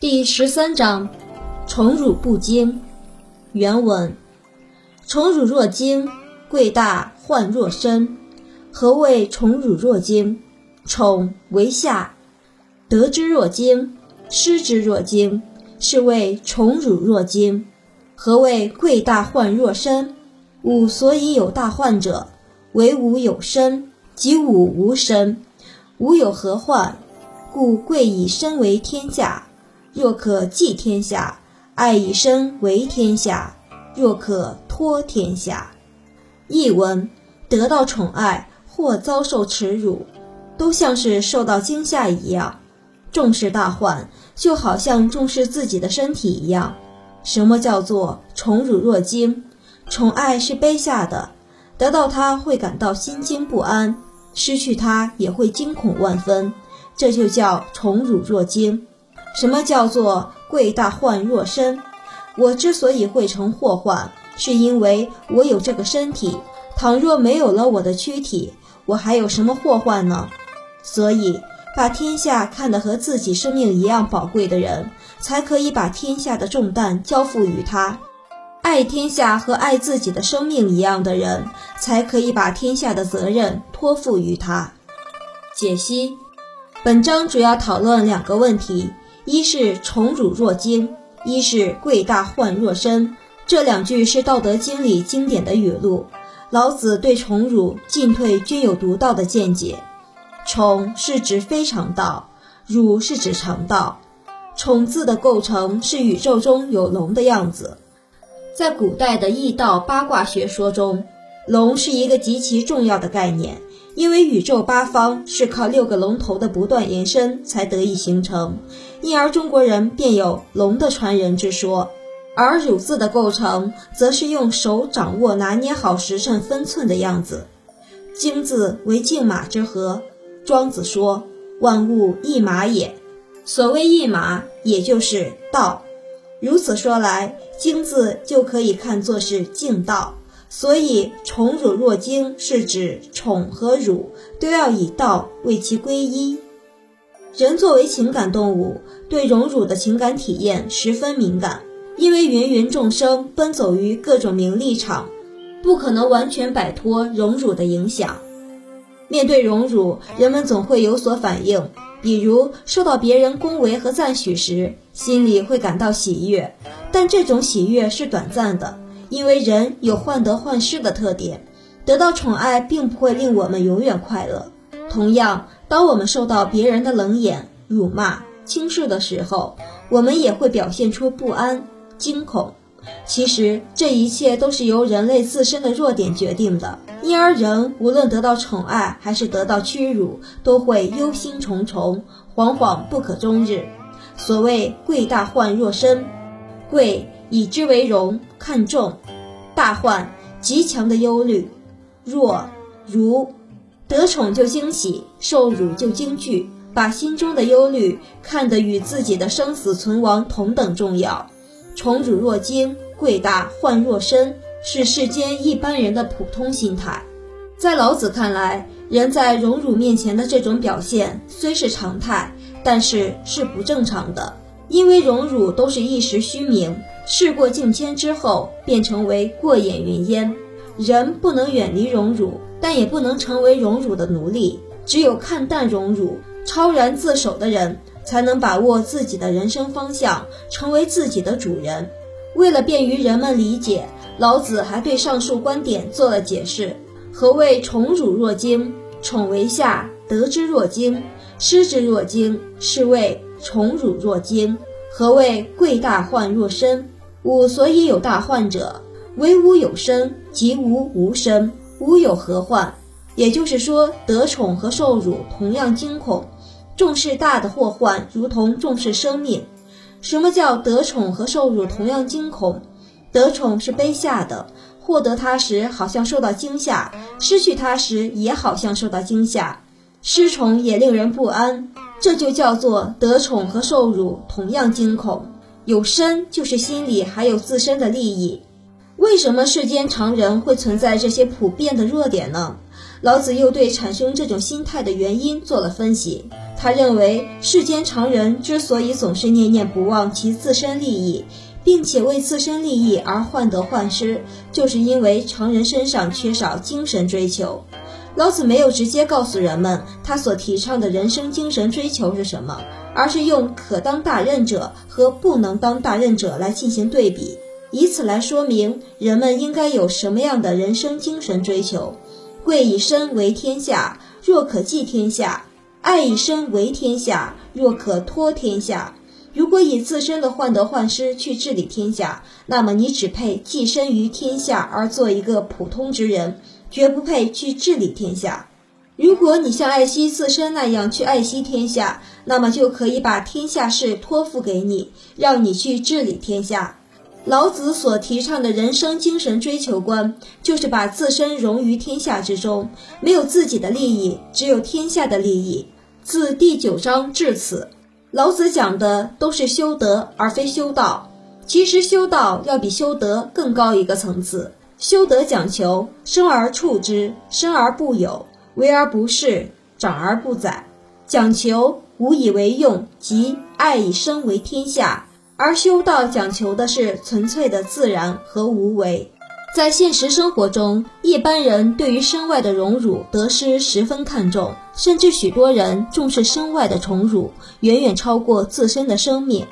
第十三章，宠辱不惊。原文：宠辱若惊，贵大患若身。何谓宠辱若惊？宠为下，得之若惊，失之若惊，是谓宠辱若惊。何谓贵大患若身？吾所以有大患者，为吾有身，即吾无身。吾有何患？故贵以身为天下。若可寄天下，爱以身为天下；若可托天下。译文：得到宠爱或遭受耻辱，都像是受到惊吓一样。重视大患，就好像重视自己的身体一样。什么叫做宠辱若惊？宠爱是卑下的，得到它会感到心惊不安，失去它也会惊恐万分，这就叫宠辱若惊。什么叫做贵大患若身？我之所以会成祸患，是因为我有这个身体。倘若没有了我的躯体，我还有什么祸患呢？所以，把天下看得和自己生命一样宝贵的人，才可以把天下的重担交付于他；爱天下和爱自己的生命一样的人，才可以把天下的责任托付于他。解析：本章主要讨论两个问题。一是宠辱若惊，一是贵大患若身。这两句是《道德经》里经典的语录。老子对宠辱进退均有独到的见解。宠是指非常道，辱是指常道。宠字的构成是宇宙中有龙的样子。在古代的易道八卦学说中，龙是一个极其重要的概念。因为宇宙八方是靠六个龙头的不断延伸才得以形成，因而中国人便有龙的传人之说。而“汝”字的构成，则是用手掌握拿捏好时辰分寸的样子。“经”字为静马之和。庄子说：“万物一马也。”所谓一马，也就是道。如此说来，“经”字就可以看作是静道。所以，宠辱若惊是指宠和辱都要以道为其归一。人作为情感动物，对荣辱的情感体验十分敏感，因为芸芸众生奔走于各种名利场，不可能完全摆脱荣辱的影响。面对荣辱，人们总会有所反应，比如受到别人恭维和赞许时，心里会感到喜悦，但这种喜悦是短暂的。因为人有患得患失的特点，得到宠爱并不会令我们永远快乐。同样，当我们受到别人的冷眼、辱骂、轻视的时候，我们也会表现出不安、惊恐。其实，这一切都是由人类自身的弱点决定的。因而，人无论得到宠爱还是得到屈辱，都会忧心忡忡、惶惶不可终日。所谓“贵大患若身”，贵。以之为荣，看重；大患，极强的忧虑；若如得宠就惊喜，受辱就惊惧，把心中的忧虑看得与自己的生死存亡同等重要。宠辱若惊，贵大患若身，是世间一般人的普通心态。在老子看来，人在荣辱面前的这种表现虽是常态，但是是不正常的，因为荣辱都是一时虚名。事过境迁之后，便成为过眼云烟。人不能远离荣辱，但也不能成为荣辱的奴隶。只有看淡荣辱、超然自守的人，才能把握自己的人生方向，成为自己的主人。为了便于人们理解，老子还对上述观点做了解释：何谓宠辱若惊？宠为下，得之若惊，失之若惊，是谓宠辱若惊。何谓贵大患若身？吾所以有大患者，为吾有身，即吾无身。吾有何患？也就是说，得宠和受辱同样惊恐，重视大的祸患，如同重视生命。什么叫得宠和受辱同样惊恐？得宠是卑下的，获得它时好像受到惊吓，失去它时也好像受到惊吓，失宠也令人不安。这就叫做得宠和受辱同样惊恐。有身就是心里还有自身的利益。为什么世间常人会存在这些普遍的弱点呢？老子又对产生这种心态的原因做了分析。他认为，世间常人之所以总是念念不忘其自身利益，并且为自身利益而患得患失，就是因为常人身上缺少精神追求。老子没有直接告诉人们他所提倡的人生精神追求是什么，而是用可当大任者和不能当大任者来进行对比，以此来说明人们应该有什么样的人生精神追求。贵以身为天下，若可寄天下；爱以身为天下，若可托天下。如果以自身的患得患失去治理天下，那么你只配寄身于天下而做一个普通之人。绝不配去治理天下。如果你像爱惜自身那样去爱惜天下，那么就可以把天下事托付给你，让你去治理天下。老子所提倡的人生精神追求观，就是把自身融于天下之中，没有自己的利益，只有天下的利益。自第九章至此，老子讲的都是修德，而非修道。其实修道要比修德更高一个层次。修德讲求生而处之，生而不有，为而不恃，长而不宰，讲求无以为用，即爱以身为天下。而修道讲求的是纯粹的自然和无为。在现实生活中，一般人对于身外的荣辱得失十分看重，甚至许多人重视身外的宠辱，远远超过自身的生命。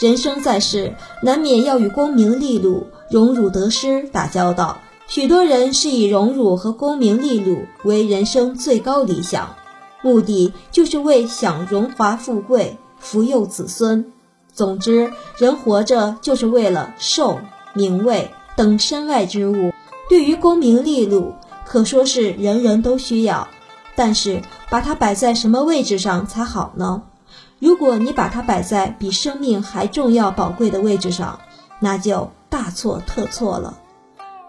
人生在世，难免要与功名利禄。荣辱得失打交道，许多人是以荣辱和功名利禄为人生最高理想，目的就是为享荣华富贵、福佑子孙。总之，人活着就是为了寿、名位等身外之物。对于功名利禄，可说是人人都需要，但是把它摆在什么位置上才好呢？如果你把它摆在比生命还重要、宝贵的位置上，那就。大错特错了。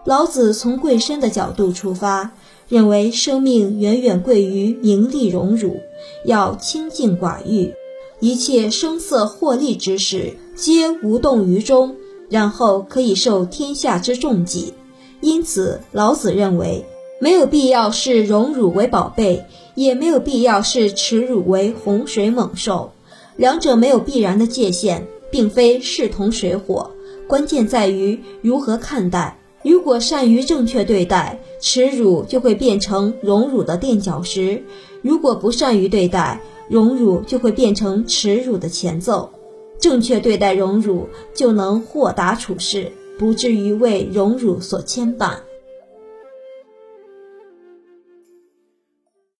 老子从贵身的角度出发，认为生命远远贵于名利荣辱，要清净寡欲，一切声色获利之事皆无动于衷，然后可以受天下之重给。因此，老子认为没有必要视荣辱为宝贝，也没有必要视耻辱为洪水猛兽，两者没有必然的界限，并非势同水火。关键在于如何看待。如果善于正确对待，耻辱就会变成荣辱的垫脚石；如果不善于对待，荣辱就会变成耻辱的前奏。正确对待荣辱，就能豁达处事，不至于为荣辱所牵绊。